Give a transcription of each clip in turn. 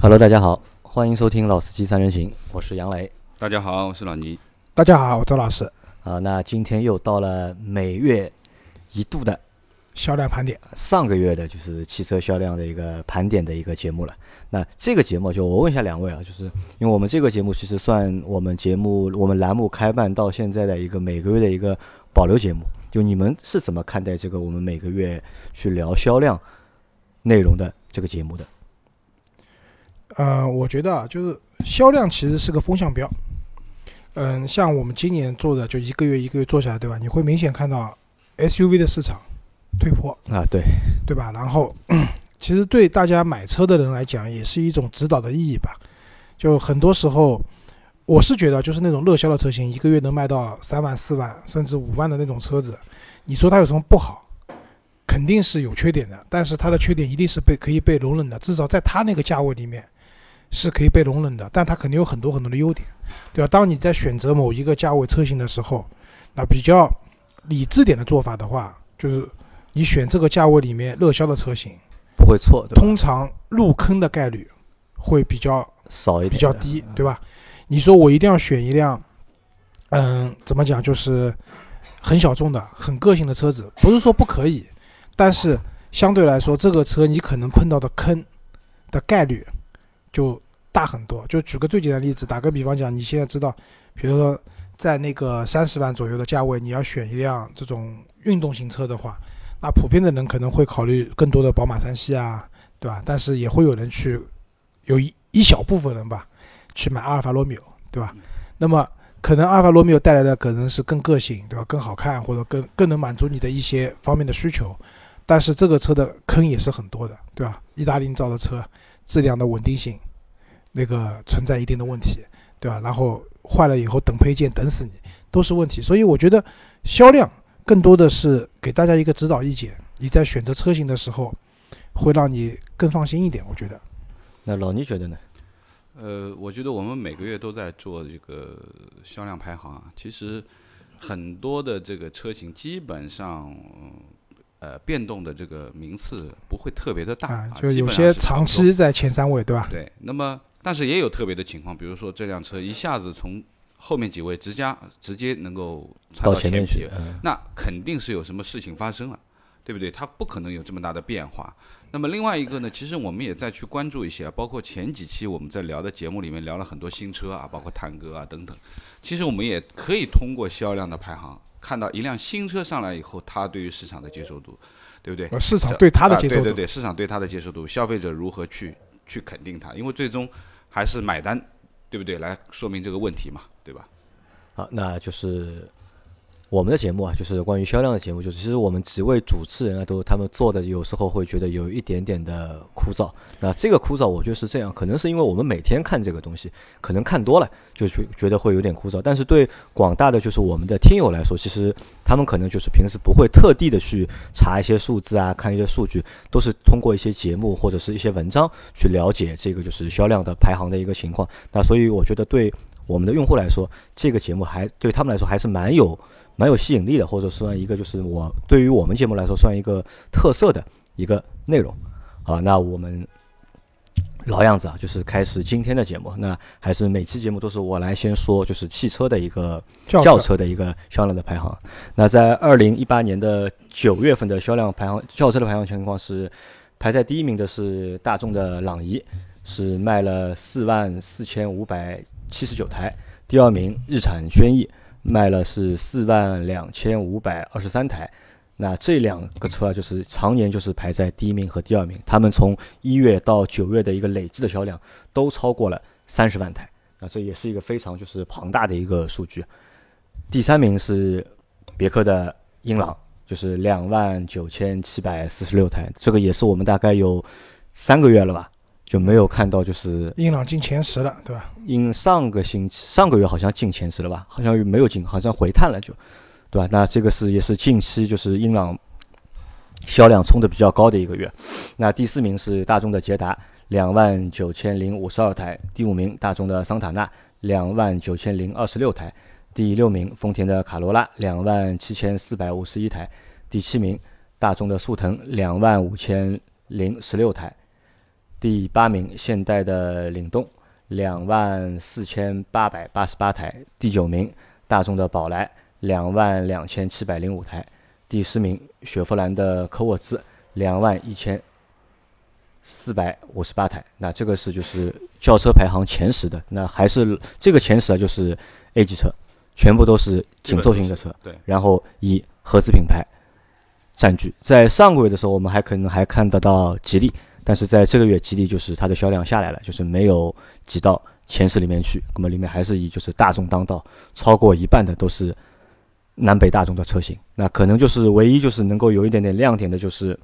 Hello，大家好，欢迎收听《老司机三人行》，我是杨磊。大家好，我是老倪。大家好，我周老师。啊，那今天又到了每月一度的销量盘点，上个月的就是汽车销量的一个盘点的一个节目了。那这个节目就我问一下两位啊，就是因为我们这个节目其实算我们节目我们栏目开办到现在的一个每个月的一个保留节目。就你们是怎么看待这个我们每个月去聊销量内容的这个节目的？呃，我觉得啊，就是销量其实是个风向标。嗯，像我们今年做的，就一个月一个月做下来，对吧？你会明显看到 SUV 的市场退坡啊，对，对吧？然后，其实对大家买车的人来讲，也是一种指导的意义吧。就很多时候，我是觉得，就是那种热销的车型，一个月能卖到三万、四万，甚至五万的那种车子，你说它有什么不好？肯定是有缺点的，但是它的缺点一定是被可以被容忍的，至少在它那个价位里面。是可以被容忍的，但它肯定有很多很多的优点，对吧？当你在选择某一个价位车型的时候，那比较理智点的做法的话，就是你选这个价位里面热销的车型不会错，通常入坑的概率会比较少一点，比较低，对吧？你说我一定要选一辆，嗯，怎么讲，就是很小众的、很个性的车子，不是说不可以，但是相对来说，这个车你可能碰到的坑的概率。就大很多。就举个最简单的例子，打个比方讲，你现在知道，比如说在那个三十万左右的价位，你要选一辆这种运动型车的话，那普遍的人可能会考虑更多的宝马三系啊，对吧？但是也会有人去，有一一小部分人吧，去买阿尔法罗密欧，对吧？那么可能阿尔法罗密欧带来的可能是更个性，对吧？更好看或者更更能满足你的一些方面的需求，但是这个车的坑也是很多的，对吧？意大利造的车。质量的稳定性，那个存在一定的问题，对吧？然后坏了以后等配件等死你，都是问题。所以我觉得销量更多的是给大家一个指导意见，你在选择车型的时候，会让你更放心一点。我觉得。那老倪觉得呢？呃，我觉得我们每个月都在做这个销量排行啊，其实很多的这个车型基本上。呃，变动的这个名次不会特别的大，啊，就有些长期在前三位，对吧？对，那么但是也有特别的情况，比如说这辆车一下子从后面几位直加直接能够到前面去，那肯定是有什么事情发生了，对不对？它不可能有这么大的变化。那么另外一个呢，其实我们也在去关注一些，包括前几期我们在聊的节目里面聊了很多新车啊，包括探戈啊等等。其实我们也可以通过销量的排行。看到一辆新车上来以后，它对于市场的接受度，对不对？市场对它的接受度，对对对，市场对它的接受度，消费者如何去去肯定它？因为最终还是买单，对不对？来说明这个问题嘛，对吧？好，那就是。我们的节目啊，就是关于销量的节目，就是其实我们几位主持人啊，都他们做的有时候会觉得有一点点的枯燥。那这个枯燥，我觉得是这样，可能是因为我们每天看这个东西，可能看多了就觉觉得会有点枯燥。但是对广大的就是我们的听友来说，其实他们可能就是平时不会特地的去查一些数字啊，看一些数据，都是通过一些节目或者是一些文章去了解这个就是销量的排行的一个情况。那所以我觉得对我们的用户来说，这个节目还对他们来说还是蛮有。蛮有吸引力的，或者算一个就是我对于我们节目来说算一个特色的一个内容，好，那我们老样子啊，就是开始今天的节目。那还是每期节目都是我来先说，就是汽车的一个轿车的一个销量的排行。那在二零一八年的九月份的销量排行，轿车的排行情况是排在第一名的是大众的朗逸，是卖了四万四千五百七十九台，第二名日产轩逸。卖了是四万两千五百二十三台，那这两个车啊，就是常年就是排在第一名和第二名。他们从一月到九月的一个累计的销量都超过了三十万台，那这也是一个非常就是庞大的一个数据。第三名是别克的英朗，就是两万九千七百四十六台，这个也是我们大概有三个月了吧。就没有看到，就是英朗进前十了，对吧？因上个星期、上个月好像进前十了吧？好像没有进，好像回探了，就，对吧？那这个是也是近期就是英朗销量冲的比较高的一个月。那第四名是大众的捷达，两万九千零五十二台；第五名大众的桑塔纳，两万九千零二十六台；第六名丰田的卡罗拉，两万七千四百五十一台；第七名大众的速腾，两万五千零十六台。第八名现代的领动两万四千八百八十八台，第九名大众的宝来两万两千七百零五台，第十名雪佛兰的科沃兹两万一千四百五十八台。那这个是就是轿车排行前十的，那还是这个前十啊，就是 A 级车，全部都是紧凑型的车，对，然后以合资品牌占据。在上个月的时候，我们还可能还看得到吉利，但是在这个月，吉利就是它的销量下来了，就是没有挤到前十里面去。那么里面还是以就是大众当道，超过一半的都是南北大众的车型。那可能就是唯一就是能够有一点点亮点的，就是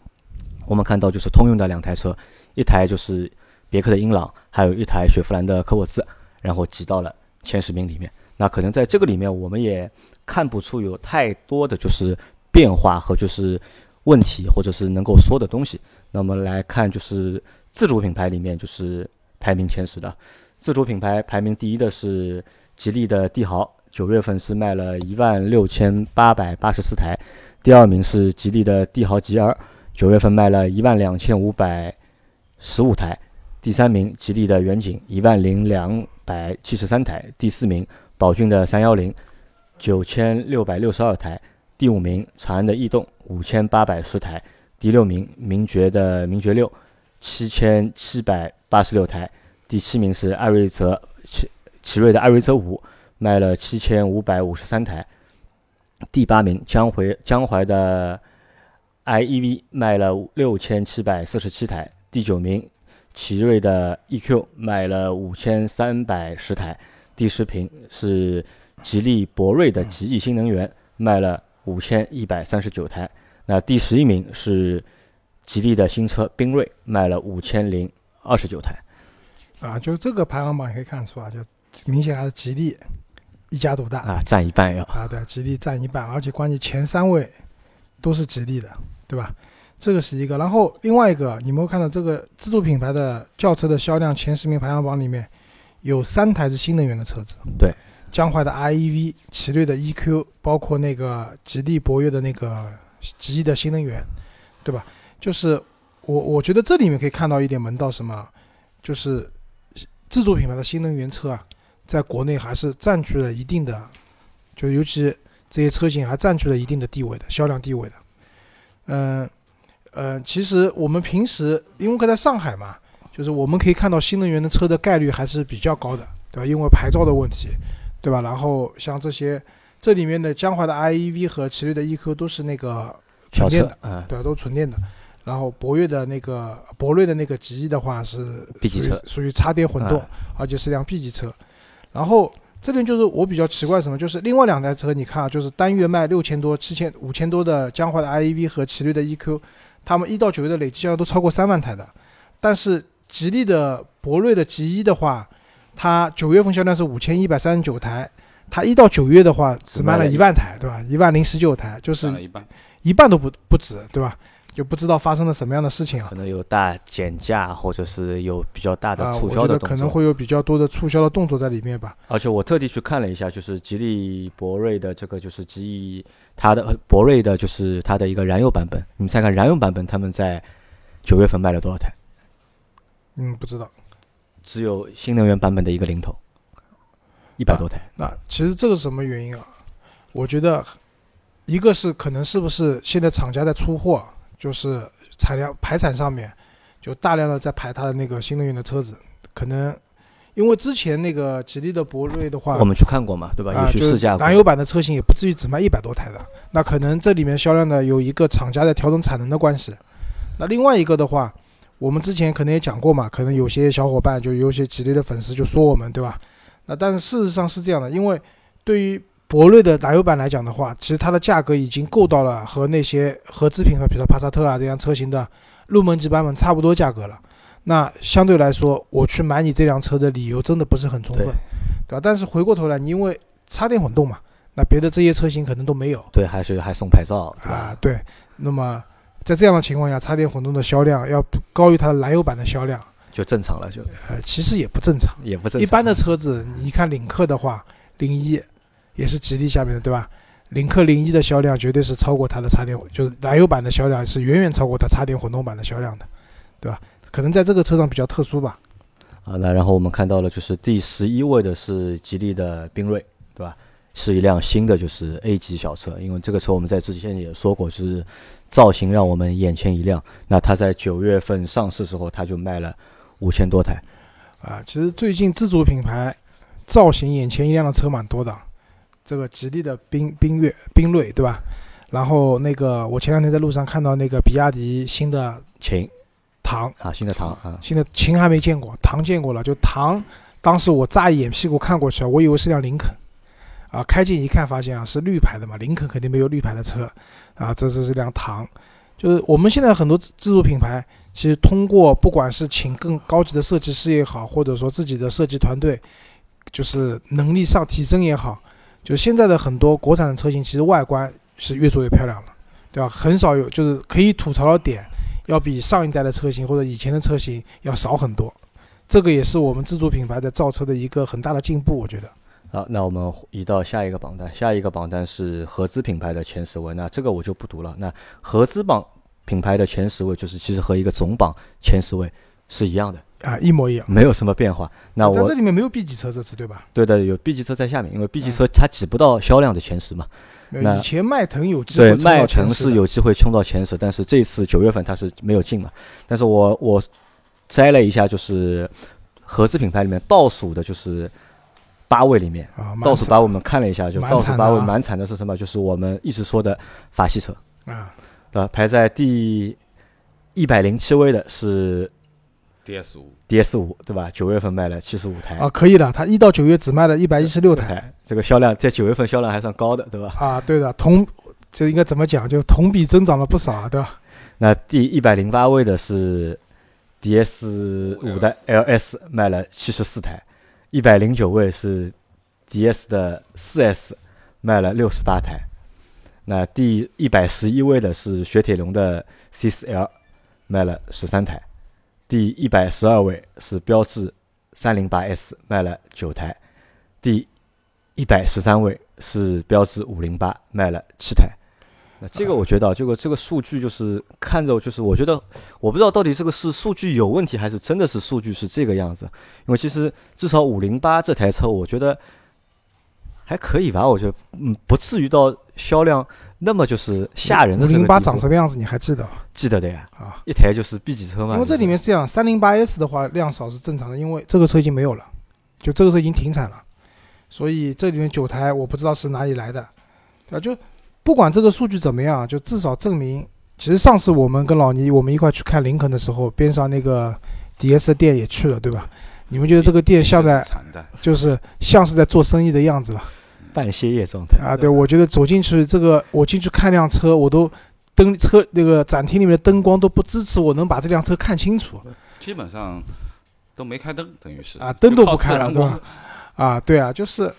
我们看到就是通用的两台车，一台就是别克的英朗，还有一台雪佛兰的科沃兹，然后挤到了前十名里面。那可能在这个里面，我们也看不出有太多的就是变化和就是问题，或者是能够说的东西。那么来看，就是自主品牌里面就是排名前十的，自主品牌排名第一的是吉利的帝豪，九月份是卖了一万六千八百八十四台，第二名是吉利的帝豪 GR，九月份卖了一万两千五百十五台，第三名吉利的远景一万零两百七十三台，第四名。宝骏的三幺零九千六百六十二台，第五名长安的逸动五千八百十台，第六名名爵的名爵六七千七百八十六台，第七名是艾瑞泽奇奇瑞的艾瑞泽五卖了七千五百五十三台，第八名江淮江淮的 iEV 卖了六千七百四十七台，第九名奇瑞的 eQ 卖了五千三百十台。第十名是吉利博瑞的极翼新能源，卖了五千一百三十九台。那第十一名是吉利的新车缤瑞，卖了五千零二十九台。啊，就这个排行榜可以看出啊，就明显还是吉利一家独大啊，占一半要啊，对，吉利占一半，而且关键前三位都是吉利的，对吧？这个是一个。然后另外一个，你们看到这个自主品牌的轿车的销量前十名排行榜里面。有三台是新能源的车子，对，江淮的 iEV、奇瑞的 eQ，包括那个吉利博越的那个极的新能源，对吧？就是我我觉得这里面可以看到一点门道，什么？就是自主品牌的新能源车啊，在国内还是占据了一定的，就尤其这些车型还占据了一定的地位的销量地位的。嗯嗯，其实我们平时因为在上海嘛。就是我们可以看到新能源的车的概率还是比较高的，对吧？因为牌照的问题，对吧？然后像这些，这里面的江淮的 iEV 和奇瑞的 eQ 都是那个纯电的，嗯，对吧？都纯电的。然后博越的那个博瑞的那个极翼的话是 B 级车，属于插电混动，而且是辆 B 级车。然后这边就是我比较奇怪什么，就是另外两台车，你看啊，就是单月卖六千多、七千、五千多的江淮的 iEV 和奇瑞的 eQ，他们一到九月的累计销量都超过三万台的，但是。吉利的博瑞的 G 一的话，它九月份销量是五千一百三十九台，它一到九月的话只卖了一万台，对吧？一万零十九台，就是一半，一半都不不止，对吧？就不知道发生了什么样的事情啊？可能有大减价，或者是有比较大的促销的动作。可能会有比较多的促销的动作在里面吧。而且我特地去看了一下，就是吉利博瑞的这个就是吉利它的博瑞的就是它的一个燃油版本，你们猜看燃油版本他们在九月份卖了多少台？嗯，不知道，只有新能源版本的一个零头，一百多台。那其实这个是什么原因啊？我觉得，一个是可能是不是现在厂家在出货，就是产量排产上面，就大量的在排它的那个新能源的车子。可能因为之前那个吉利的博瑞的话，我们去看过嘛，对吧？有去试驾燃油版的车型也不至于只卖一百多台的。那可能这里面销量呢有一个厂家在调整产能的关系。那另外一个的话。我们之前可能也讲过嘛，可能有些小伙伴就有些吉利的粉丝就说我们，对吧？那但是事实上是这样的，因为对于博瑞的燃油版来讲的话，其实它的价格已经够到了和那些合资品牌，比如说帕萨特啊这样车型的入门级版本差不多价格了。那相对来说，我去买你这辆车的理由真的不是很充分，对吧？但是回过头来，你因为插电混动嘛，那别的这些车型可能都没有。对，还是还送牌照啊？对，那么。在这样的情况下，插电混动的销量要高于它的燃油版的销量，就正常了。就呃，其实也不正常，也不正常。一般的车子，你看领克的话，零一也是吉利下面的，对吧？领克零一的销量绝对是超过它的插电，就是燃油版的销量是远远超过它插电混动版的销量的，对吧？可能在这个车上比较特殊吧。啊，那然后我们看到了，就是第十一位的是吉利的缤瑞，对吧？是一辆新的就是 A 级小车，因为这个车我们在之前也说过，就是造型让我们眼前一亮。那它在九月份上市时候，它就卖了五千多台。啊，其实最近自主品牌造型眼前一亮的车蛮多的，这个吉利的缤缤越缤瑞，对吧？然后那个我前两天在路上看到那个比亚迪新的秦唐啊，新的唐啊，新的秦还没见过，唐见过了。就唐，当时我乍一眼屁股看过去，我以为是辆林肯，啊，开近一看发现啊是绿牌的嘛，林肯肯定没有绿牌的车，啊，这是是辆唐。就是我们现在很多自自主品牌，其实通过不管是请更高级的设计师也好，或者说自己的设计团队，就是能力上提升也好，就现在的很多国产的车型，其实外观是越做越漂亮了，对吧？很少有就是可以吐槽的点。要比上一代的车型或者以前的车型要少很多，这个也是我们自主品牌的造车的一个很大的进步，我觉得。好，那我们移到下一个榜单，下一个榜单是合资品牌的前十位，那这个我就不读了。那合资榜品牌的前十位，就是其实和一个总榜前十位是一样的啊，一模一样，没有什么变化。那我这里面没有 B 级车这次对吧？对的，有 B 级车在下面，因为 B 级车它挤不到销量的前十嘛。以前迈腾有机会对迈腾是有机会冲到前十，但是这次九月份它是没有进嘛。但是我我摘了一下，就是合资品牌里面倒数的，就是八位里面，倒数八位我们看了一下，就倒数八位蛮惨的是什么？就是我们一直说的法系车啊，对吧？排在第一百零七位的是。D S 五，D S 五，对吧？九月份卖了七十五台啊，可以的。它一到九月只卖了一百一十六台，这个销量在九月份销量还算高的，对吧？啊，对的，同就应该怎么讲？就同比增长了不少啊，对吧？那第一百零八位的是 D S 五的 L S，卖了七十四台；一百零九位是 D S 的四 S，卖了六十八台。那第一百十一位的是雪铁龙的 C 四 L，卖了十三台。第一百十二位是标致三零八 S，卖了九台；第一百十三位是标致五零八，卖了七台。那这个我觉得，这个这个数据就是看着，就是我觉得，我不知道到底这个是数据有问题，还是真的是数据是这个样子。因为其实至少五零八这台车，我觉得还可以吧，我觉得嗯，不至于到销量。那么就是吓人的。五零八长什么样子？你还记得？记得的呀。啊，一台就是 B 级车嘛。因为这里面是这样，三零八 S 的话量少是正常的，因为这个车已经没有了，就这个车已经停产了，所以这里面九台我不知道是哪里来的，啊，就不管这个数据怎么样，就至少证明，其实上次我们跟老倪我们一块去看林肯的时候，边上那个 DS 店也去了，对吧？你们觉得这个店像在，就是像是在做生意的样子吧？半歇业状态。啊，对，我觉得走进去，这个我进去看辆车，我都灯车那个展厅里面的灯光都不支持我能把这辆车看清楚，基本上都没开灯，等于是。啊，灯都不开了，对吧？啊，对啊，就是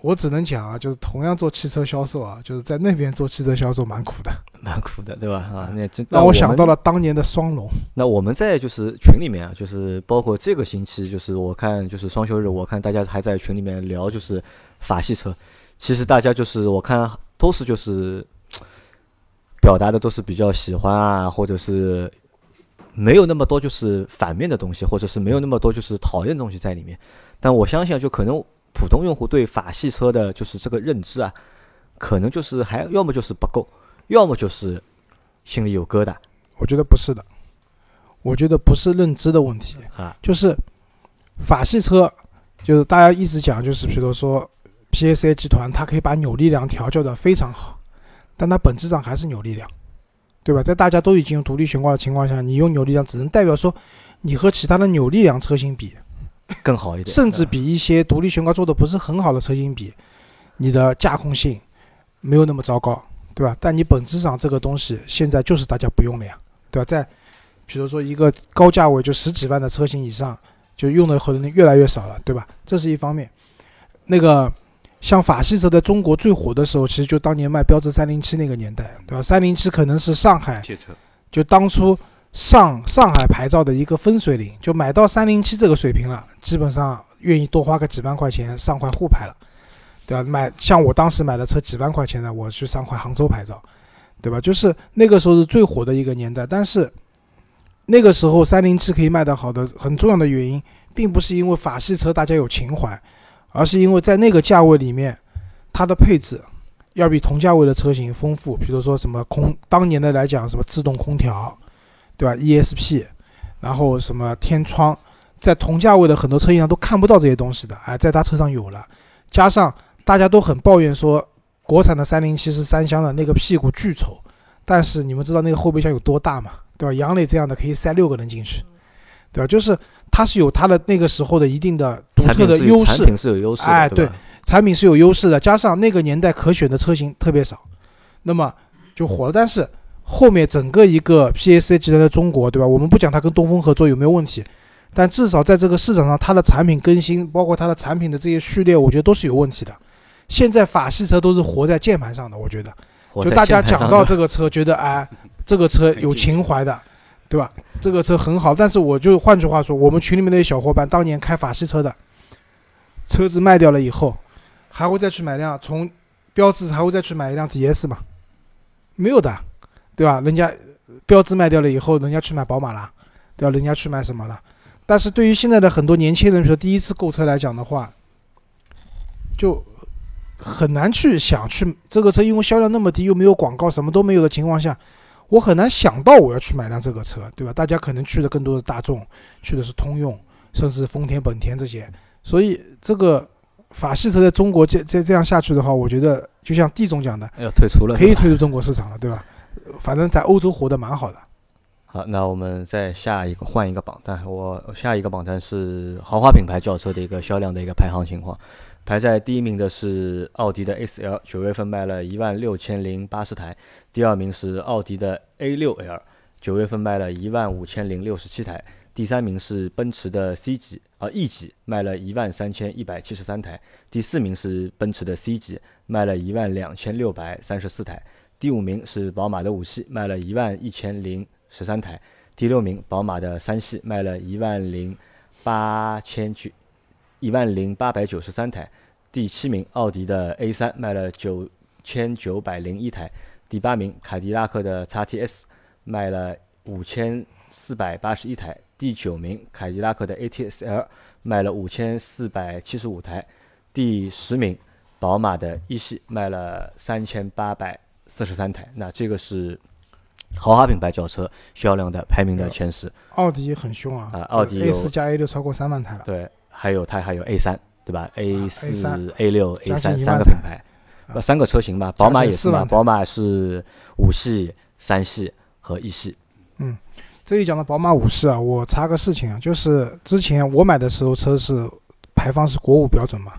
我只能讲啊，就是同样做汽车销售啊，就是在那边做汽车销售蛮苦的，蛮苦的，对吧？啊，那真让我想到了当年的双龙。那我们在就是群里面啊，就是包括这个星期，就是我看就是双休日，我看大家还在群里面聊，就是。法系车，其实大家就是我看都是就是表达的都是比较喜欢啊，或者是没有那么多就是反面的东西，或者是没有那么多就是讨厌的东西在里面。但我相信，就可能普通用户对法系车的就是这个认知啊，可能就是还要么就是不够，要么就是心里有疙瘩。我觉得不是的，我觉得不是认知的问题啊，就是法系车，就是大家一直讲，就是比如说。PSA 集团它可以把扭力梁调教的非常好，但它本质上还是扭力梁，对吧？在大家都已经用独立悬挂的情况下，你用扭力梁只能代表说你和其他的扭力梁车型比更好一点，甚至比一些独立悬挂做的不是很好的车型比，你的驾控性没有那么糟糕，对吧？但你本质上这个东西现在就是大家不用了呀，对吧？在比如说一个高价位就十几万的车型以上，就用的可能越来越少了，对吧？这是一方面，那个。像法系车在中国最火的时候，其实就当年卖标致三零七那个年代，对吧？三零七可能是上海，就当初上上海牌照的一个分水岭，就买到三零七这个水平了，基本上愿意多花个几万块钱上块沪牌了，对吧？买像我当时买的车几万块钱的，我去上块杭州牌照，对吧？就是那个时候是最火的一个年代，但是那个时候三零七可以卖得好的很重要的原因，并不是因为法系车大家有情怀，而是因为在那个价位里面，它的配置要比同价位的车型丰富。比如说什么空，当年的来讲什么自动空调，对吧？ESP，然后什么天窗，在同价位的很多车型上都看不到这些东西的，哎，在他车上有了。加上大家都很抱怨说，国产的三零七是三厢的那个屁股巨丑，但是你们知道那个后备箱有多大吗？对吧？杨磊这样的可以塞六个人进去，对吧？就是它是有它的那个时候的一定的独特的优势，产品是有优势的，哎，对，产品是有优势的，加上那个年代可选的车型特别少，那么就火了。但是后面整个一个 PAC 集团的中国，对吧？我们不讲它跟东风合作有没有问题，但至少在这个市场上，它的产品更新，包括它的产品的这些序列，我觉得都是有问题的。现在法系车都是活在键盘上的，我觉得，就大家讲到这个车，觉得哎。这个车有情怀的，对吧？这个车很好，但是我就换句话说，我们群里面那些小伙伴，当年开法系车的，车子卖掉了以后，还会再去买辆从标致，还会再去买一辆 DS 吗？没有的，对吧？人家标志卖掉了以后，人家去买宝马了，对吧？人家去买什么了？但是对于现在的很多年轻人说，第一次购车来讲的话，就很难去想去这个车，因为销量那么低，又没有广告，什么都没有的情况下。我很难想到我要去买辆这个车，对吧？大家可能去的更多的大众，去的是通用，甚至丰田、本田这些。所以这个法系车在中国这这这样下去的话，我觉得就像地总讲的，要退出了，可以退出中国市场了，对吧？反正在欧洲活得蛮好的。好，那我们再下一个换一个榜单，我下一个榜单是豪华品牌轿车的一个销量的一个排行情况。排在第一名的是奥迪的 A4L，九月份卖了一万六千零八十台。第二名是奥迪的 A 六 L，九月份卖了一万五千零六十七台。第三名是奔驰的 C 级啊 E 级，卖了一万三千一百七十三台。第四名是奔驰的 C 级，卖了一万两千六百三十四台。第五名是宝马的五系，卖了一万一千零十三台。第六名宝马的三系，卖了一万零八千九。一万零八百九十三台，第七名奥迪的 A 三卖了九千九百零一台，第八名凯迪拉克的 x T S 卖了五千四百八十一台，第九名凯迪拉克的 A T S L 卖了五千四百七十五台，第十名宝马的一系卖了三千八百四十三台。那这个是豪华品牌轿车销量的排名的前十。奥迪很凶啊！啊，奥迪 A 四加 A 六超过三万台了。对。还有它还有 A 三，对吧？A 四、A 六、A 三三个品牌，呃，三个车型吧。宝马也是嘛，宝马是五系、三系和一系。嗯，这里讲的宝马五系啊，我插个事情啊，就是之前我买的时候车是排放是国五标准嘛，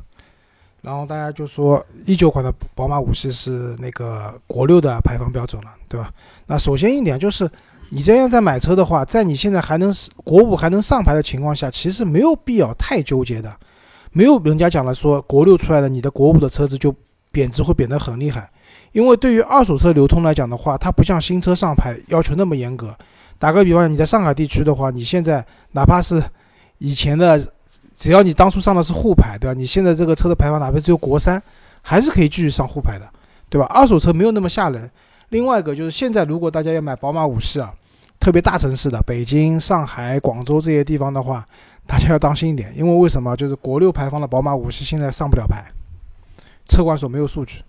然后大家就说一九款的宝马五系是那个国六的排放标准了，对吧？那首先一点就是。你这样在买车的话，在你现在还能国五还能上牌的情况下，其实没有必要太纠结的。没有人家讲了说国六出来的，你的国五的车子就贬值会贬得很厉害。因为对于二手车流通来讲的话，它不像新车上牌要求那么严格。打个比方，你在上海地区的话，你现在哪怕是以前的，只要你当初上的是沪牌，对吧？你现在这个车的排放哪怕只有国三，还是可以继续上沪牌的，对吧？二手车没有那么吓人。另外一个就是现在，如果大家要买宝马五系啊，特别大城市的北京、上海、广州这些地方的话，大家要当心一点，因为为什么？就是国六排放的宝马五系现在上不了牌，车管所没有数据，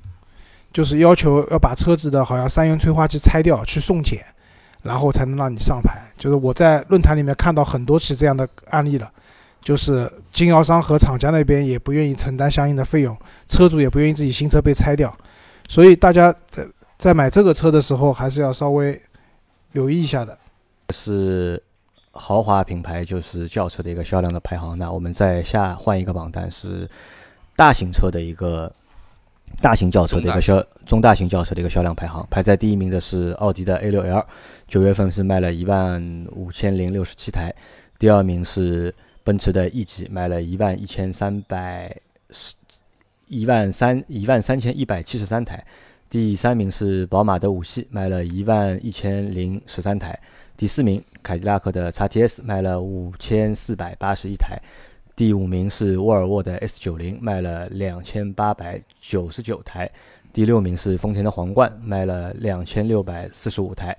就是要求要把车子的好像三元催化器拆掉去送检，然后才能让你上牌。就是我在论坛里面看到很多起这样的案例了，就是经销商和厂家那边也不愿意承担相应的费用，车主也不愿意自己新车被拆掉，所以大家在。在买这个车的时候，还是要稍微留意一下的。是豪华品牌，就是轿车的一个销量的排行。那我们再下换一个榜单，是大型车的一个大型轿车的一个销中大型轿车的一个销量排行。排在第一名的是奥迪的 A6L，九月份是卖了一万五千零六十七台。第二名是奔驰的 E 级，卖了一万一千三百十一万三一万三千一百七十三台。第三名是宝马的五系，卖了一万一千零十三台。第四名凯迪拉克的 x T S 卖了五千四百八十一台。第五名是沃尔沃的 S 九零，卖了两千八百九十九台。第六名是丰田的皇冠，卖了两千六百四十五台。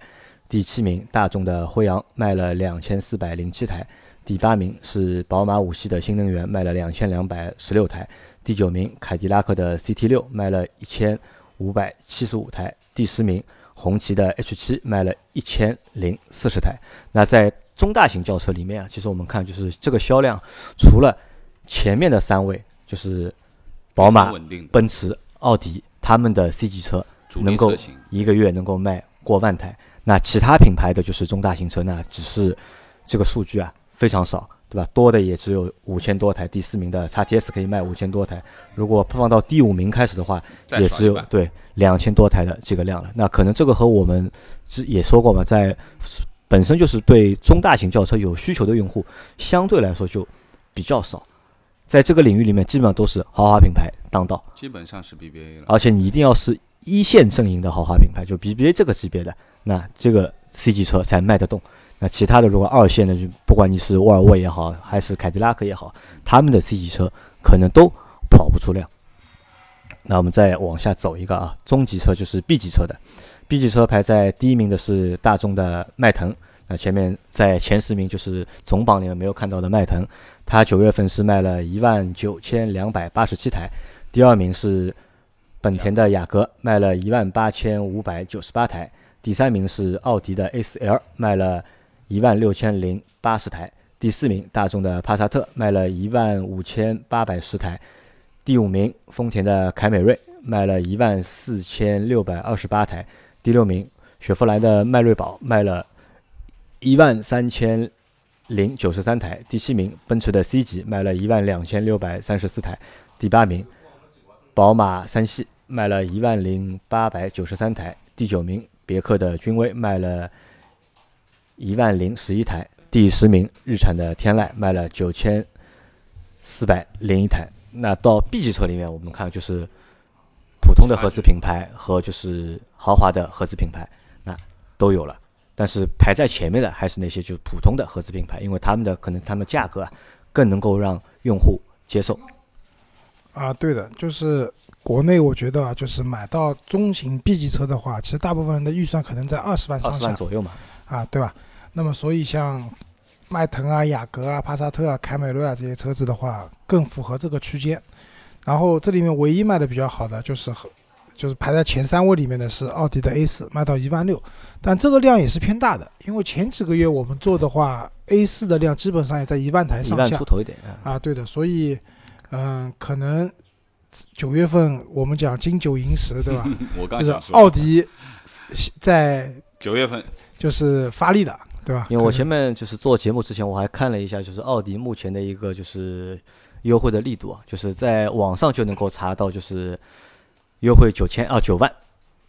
第七名大众的辉昂卖了两千四百零七台，第八名是宝马五系的新能源卖了两千两百十六台，第九名凯迪拉克的 CT 六卖了一千五百七十五台，第十名红旗的 H 七卖了一千零四十台。那在中大型轿车里面啊，其实我们看就是这个销量，除了前面的三位就是宝马、奔驰、奥迪，他们的 C 级车能够，一个月能够卖过万台。那其他品牌的就是中大型车，那只是这个数据啊非常少，对吧？多的也只有五千多台。第四名的 x T S 可以卖五千多台，如果放到第五名开始的话，也只有对两千多台的这个量了。那可能这个和我们之也说过嘛，在本身就是对中大型轿车有需求的用户，相对来说就比较少。在这个领域里面，基本上都是豪华品牌当道。基本上是 BBA 了。而且你一定要是一线阵营的豪华品牌，就 BBA 这个级别的，那这个 C 级车才卖得动。那其他的如果二线的，就不管你是沃尔沃也好，还是凯迪拉克也好，他们的 C 级车可能都跑不出量。那我们再往下走一个啊，中级车就是 B 级车的，B 级车排在第一名的是大众的迈腾。那前面在前十名就是总榜里面没有看到的迈腾，它九月份是卖了一万九千两百八十七台，第二名是本田的雅阁，卖了一万八千五百九十八台，第三名是奥迪的 A4L，卖了一万六千零八十台，第四名大众的帕萨特卖了一万五千八百十台，第五名丰田的凯美瑞卖了一万四千六百二十八台，第六名雪佛兰的迈锐宝卖了一万三千零九十三台，第七名奔驰的 C 级卖了一万两千六百三十四台，第八名宝马三系卖了一万零八百九十三台，第九名别克的君威卖了一万零十一台，第十名日产的天籁卖了九千四百零一台。那到 B 级车里面，我们看就是普通的合资品牌和就是豪华的合资品牌，那都有了。但是排在前面的还是那些就是普通的合资品牌，因为他们的可能他们价格啊更能够让用户接受。啊，对的，就是国内我觉得啊，就是买到中型 B 级车的话，其实大部分人的预算可能在二十万二十上下万左右嘛，啊，对吧？那么所以像迈腾啊、雅阁啊、帕萨特啊、凯美瑞啊这些车子的话，更符合这个区间。然后这里面唯一卖的比较好的就是和就是排在前三位里面的是奥迪的 A 四卖到一万六，但这个量也是偏大的，因为前几个月我们做的话，A 四的量基本上也在一万台上下万出头一点啊。啊，对的，所以嗯、可能九月份我们讲金九银十，对吧？我刚就是想说，奥迪在九月份就是发力了，对吧？因为我前面就是做节目之前，我还看了一下，就是奥迪目前的一个就是优惠的力度啊，就是在网上就能够查到，就是优惠九千啊九万，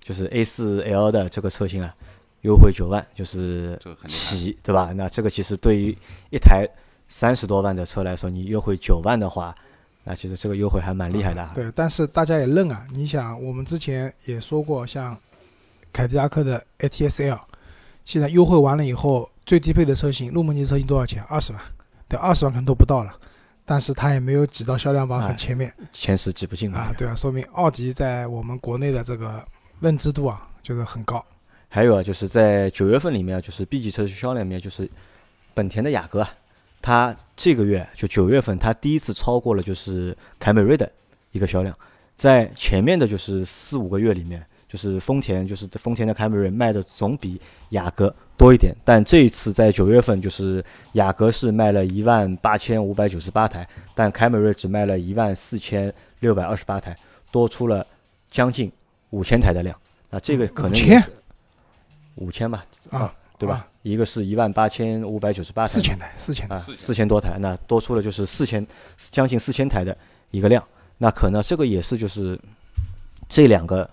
就是 A 四 L 的这个车型啊，优惠九万，就是这个很厉害起，对吧？那这个其实对于一台三十多万的车来说，你优惠九万的话，那其实这个优惠还蛮厉害的啊。对，但是大家也认啊，你想，我们之前也说过，像凯迪拉克的 ATS-L，现在优惠完了以后，最低配的车型，入门级车型多少钱？二十万，对，二十万可能都不到了，但是它也没有挤到销量榜哎很前面前十挤不进嘛啊，。对啊，说明奥迪在我们国内的这个认知度啊，就是很高。还有啊，就是在九月份里面啊，就是 B 级车销量里面，就是本田的雅阁啊，它这个月就九月份，它第一次超过了就是凯美瑞的一个销量，在前面的就是四五个月里面，就是丰田就是丰田的凯美瑞卖的总比雅阁多一点，但这一次在九月份，就是雅阁是卖了一万八千五百九十八台，但凯美瑞只卖了一万四千六百二十八台，多出了将近五千台的量。那这个可能也5000是五千吧，啊，对吧？一个是一万八千五百九十八台，四千台，四千台，啊，四千多台，那多出了就是四千，将近四千台的一个量。那可能这个也是就是这两个，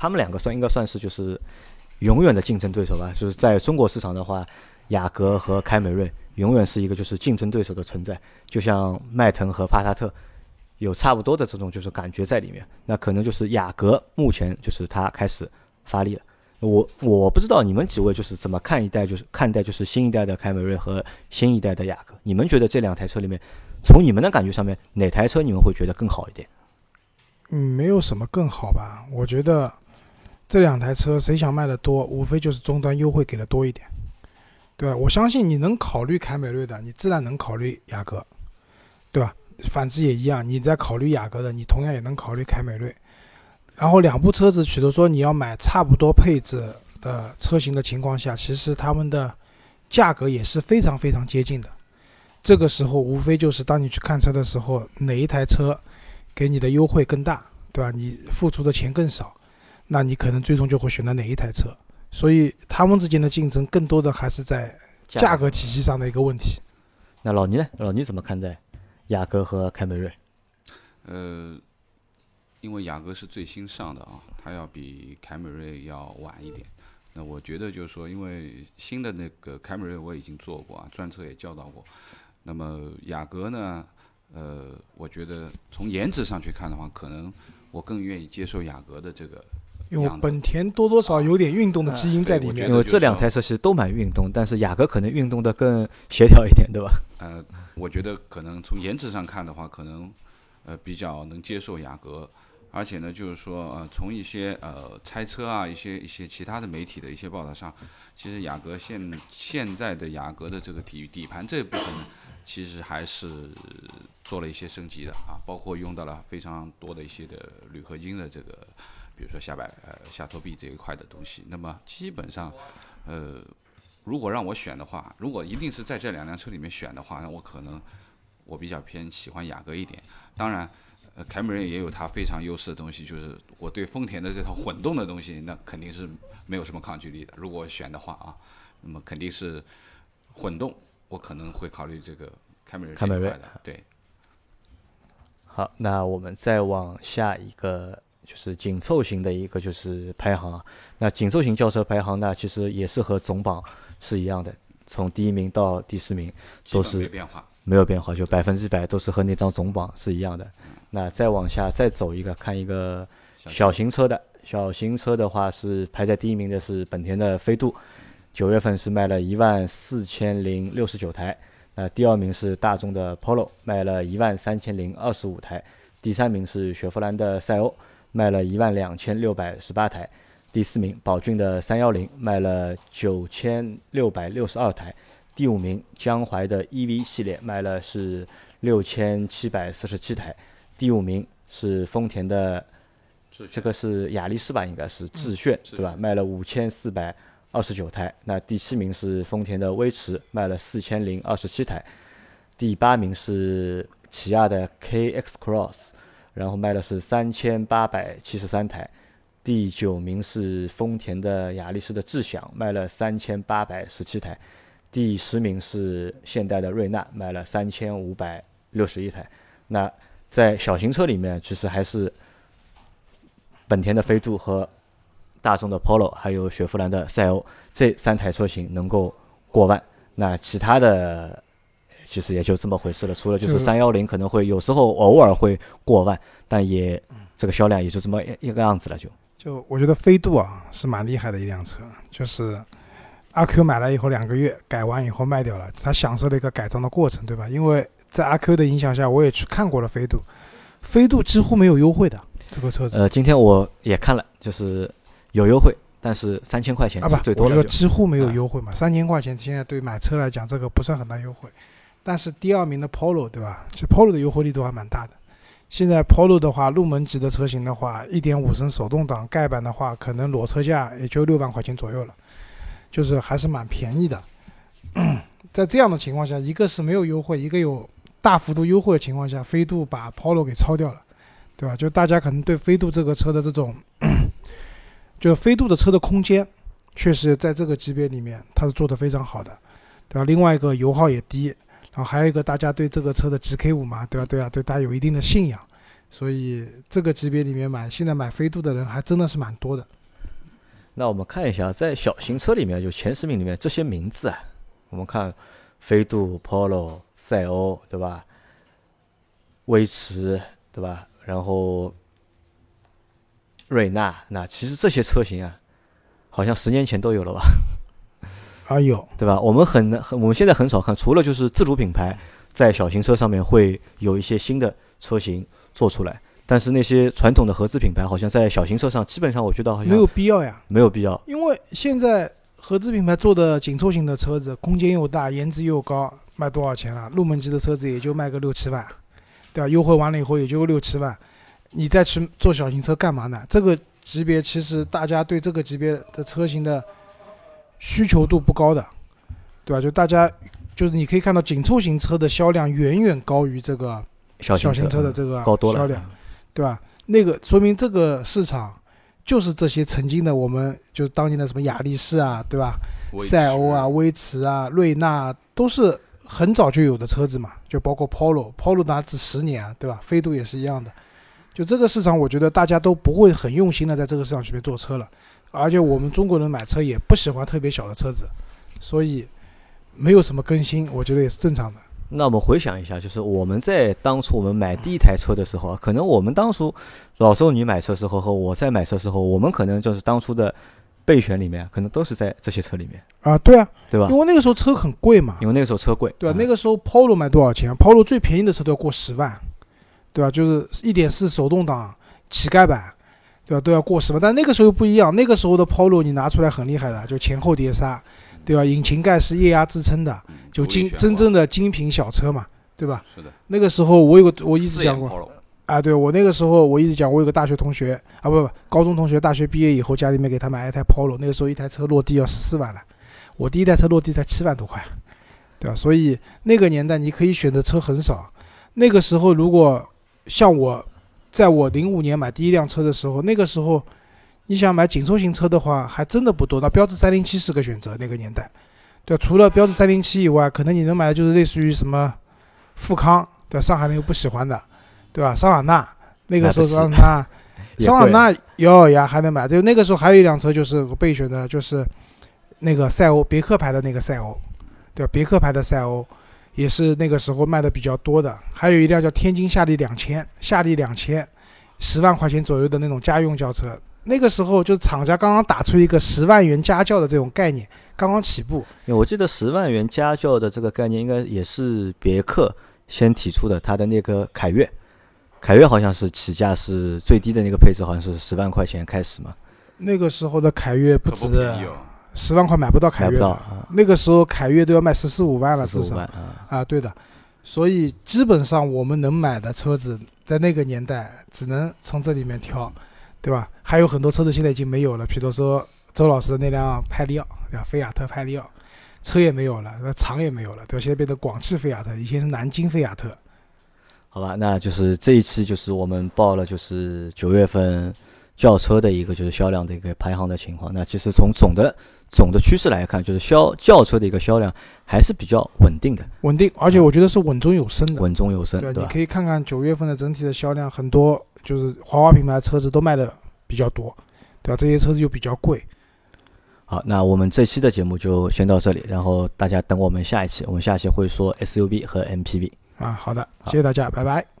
他们两个算应该算是就是永远的竞争对手吧。就是在中国市场的话，雅阁和凯美瑞永远是一个就是竞争对手的存在，就像迈腾和帕萨特有差不多的这种就是感觉在里面。那可能就是雅阁目前就是它开始发力了。我我不知道你们几位就是怎么看一代，就是看待就是新一代的凯美瑞和新一代的雅阁，你们觉得这两台车里面，从你们的感觉上面，哪台车你们会觉得更好一点？嗯，没有什么更好吧？我觉得这两台车谁想卖的多，无非就是终端优惠给的多一点，对吧？我相信你能考虑凯美瑞的，你自然能考虑雅阁，对吧？反之也一样，你在考虑雅阁的，你同样也能考虑凯美瑞。然后两部车子，取得说你要买差不多配置的车型的情况下，其实他们的价格也是非常非常接近的。这个时候无非就是当你去看车的时候，哪一台车给你的优惠更大，对吧？你付出的钱更少，那你可能最终就会选择哪一台车。所以他们之间的竞争更多的还是在价格体系上的一个问题。那老倪呢？老倪怎么看待雅阁和凯美瑞？呃，因为雅阁是最新上的啊，它要比凯美瑞要晚一点。那我觉得就是说，因为新的那个凯美瑞我已经做过啊，专车也教导过。那么雅阁呢？呃，我觉得从颜值上去看的话，可能我更愿意接受雅阁的这个因为本田多多少有点运动的基因在里面。因为这两台车其实都蛮运动，但是雅阁可能运动的更协调一点，对吧？呃，我觉得可能从颜值上看的话，可能呃比较能接受雅阁。而且呢，就是说，呃，从一些呃拆车啊，一些一些其他的媒体的一些报道上，其实雅阁现现在的雅阁的这个底底盘这部分呢，其实还是做了一些升级的啊，包括用到了非常多的一些的铝合金的这个，比如说下摆呃下托臂这一块的东西。那么基本上，呃，如果让我选的话，如果一定是在这两辆车里面选的话，那我可能我比较偏喜欢雅阁一点。当然。呃，凯美瑞也有它非常优势的东西，就是我对丰田的这套混动的东西，那肯定是没有什么抗拒力的。如果选的话啊，那么肯定是混动，我可能会考虑这个凯美瑞。凯美瑞的，对。好，那我们再往下一个，就是紧凑型的一个就是排行。那紧凑型轿车排行呢，其实也是和总榜是一样的，从第一名到第十名都是没变化，没有变化，就百分之百都是和那张总榜是一样的。那再往下再走一个，看一个小型车的，小型车的话是排在第一名的是本田的飞度，九月份是卖了一万四千零六十九台。那第二名是大众的 Polo，卖了一万三千零二十五台。第三名是雪佛兰的赛欧，卖了一万两千六百十八台。第四名宝骏的三幺零，卖了九千六百六十二台。第五名江淮的 EV 系列，卖了是六千七百四十七台。第五名是丰田的，这个是雅力士吧，应该是致炫，对吧？卖了五千四百二十九台。那第七名是丰田的威驰，卖了四千零二十七台。第八名是起亚的 KX Cross，然后卖的是三千八百七十三台。第九名是丰田的雅力士的智享，卖了三千八百十七台。第十名是现代的瑞纳，卖了三千五百六十一台。那在小型车里面，其实还是本田的飞度和大众的 Polo，还有雪佛兰的赛欧这三台车型能够过万。那其他的其实也就这么回事了。除了就是三幺零可能会有时候偶尔会过万，但也这个销量也就这么一个样子了。就就我觉得飞度啊是蛮厉害的一辆车，就是阿 Q 买了以后两个月改完以后卖掉了，他享受了一个改装的过程，对吧？因为在阿 Q 的影响下，我也去看过了飞度，飞度几乎没有优惠的这个车子。呃，今天我也看了，就是有优惠，但是三千块钱是最多几乎没有优惠嘛，三千块钱现在对买车来讲，这个不算很大优惠。但是第二名的 Polo 对吧？其实 Polo 的优惠力度还蛮大的。现在 Polo 的话，入门级的车型的话，一点五升手动挡盖板的话，可能裸车价也就六万块钱左右了，就是还是蛮便宜的。在这样的情况下，一个是没有优惠，一个有。大幅度优惠的情况下，飞度把 Polo 给超掉了，对吧？就大家可能对飞度这个车的这种，就飞度的车的空间，确实在这个级别里面它是做的非常好的，对吧？另外一个油耗也低，然后还有一个大家对这个车的 GK 五嘛，对吧？对啊，对大家有一定的信仰，所以这个级别里面买现在买飞度的人还真的是蛮多的。那我们看一下，在小型车里面，就前十名里面这些名字啊，我们看。飞度、Polo、赛欧，对吧？威驰，对吧？然后瑞纳，那其实这些车型啊，好像十年前都有了吧？啊有，对吧？我们很很，我们现在很少看，除了就是自主品牌在小型车上面会有一些新的车型做出来，但是那些传统的合资品牌，好像在小型车上，基本上我觉得好像没有必要呀，没有必要。因为现在合资品牌做的紧凑型的车子，空间又大，颜值又高，卖多少钱了？入门级的车子也就卖个六七万，对吧？优惠完了以后也就六七万，你再去做小型车干嘛呢？这个级别其实大家对这个级别的车型的需求度不高的，对吧？就大家就是你可以看到紧凑型车的销量远远高于这个小小型车车的这个高多了销量，对吧？那个说明这个市场就是这些曾经的我们就是当年的什么雅力士啊，对吧？赛欧啊、威驰啊、瑞纳都是很早就有的车子嘛，就包括 Polo，Polo 拿至十年啊，对吧？飞度也是一样的。就这个市场，我觉得大家都不会很用心的在这个市场里面做车了，而且我们中国人买车也不喜欢特别小的车子，所以没有什么更新，我觉得也是正常的。那我们回想一下，就是我们在当初我们买第一台车的时候啊，可能我们当初老周你买车时候和我在买车时候，我们可能就是当初的备选里面，可能都是在这些车里面，啊，对啊，对吧因？为那个时候车很贵嘛，因为那个时候车贵，对那个时候 Polo 卖多少钱？Polo 最便宜的车都要过十万，对吧？就是一点四手动挡乞丐版，对吧？都要过时嘛。但那个时候不一样，那个时候的 Polo 你拿出来很厉害的，就前后碟刹，对吧？引擎盖是液压支撑的，嗯就精真正的精品小车嘛，对吧？是的，那个时候我有个我一直讲过啊，对我那个时候我一直讲，我有个大学同学啊，不不，高中同学，大学毕业以后家里面给他买一台 Polo，那个时候一台车落地要十四万了，我第一台车落地才七万多块，对吧？所以那个年代你可以选的车很少，那个时候如果像我，在我零五年买第一辆车的时候，那个时候你想买紧凑型车的话，还真的不多。那标致三零七是个选择，那个年代，对，除了标致三零七以外，可能你能买的就是类似于什么富康，对？上海人又不喜欢的，对吧？桑塔纳那个时候桑塔纳，桑塔纳咬咬牙还能买。就那个时候还有一辆车就是我备选的，就是那个赛欧别克牌的那个赛欧，对吧？别克牌的赛欧也是那个时候卖的比较多的。还有一辆叫天津夏利两千，夏利两千，十万块钱左右的那种家用轿车。那个时候就是厂家刚刚打出一个十万元家轿的这种概念，刚刚起步。我记得十万元家轿的这个概念，应该也是别克先提出的，它的那个凯越，凯越好像是起价是最低的那个配置，好像是十万块钱开始嘛，那个时候的凯越不可止不哦。十万块买不到凯越的，啊，那个时候凯越都要卖十四五万了，至少四五万。啊。啊，对的，所以基本上我们能买的车子，在那个年代只能从这里面挑，对吧？还有很多车子现在已经没有了，比如说周老师的那辆派利奥，对吧？菲亚特派利奥，车也没有了，那厂也没有了，对吧？现在变成广汽菲亚特，以前是南京菲亚特。好吧，那就是这一期就是我们报了就是九月份轿车的一个就是销量的一个排行的情况。那其实从总的总的趋势来看，就是销轿车的一个销量还是比较稳定的，稳定，而且我觉得是稳中有升的。稳中有升，对，对？你可以看看九月份的整体的销量，很多就是豪华品牌车子都卖的比较多，对吧？这些车子又比较贵。好，那我们这期的节目就先到这里，然后大家等我们下一期，我们下一期会说 SUV 和 MPV。啊，好的，好谢谢大家，拜拜。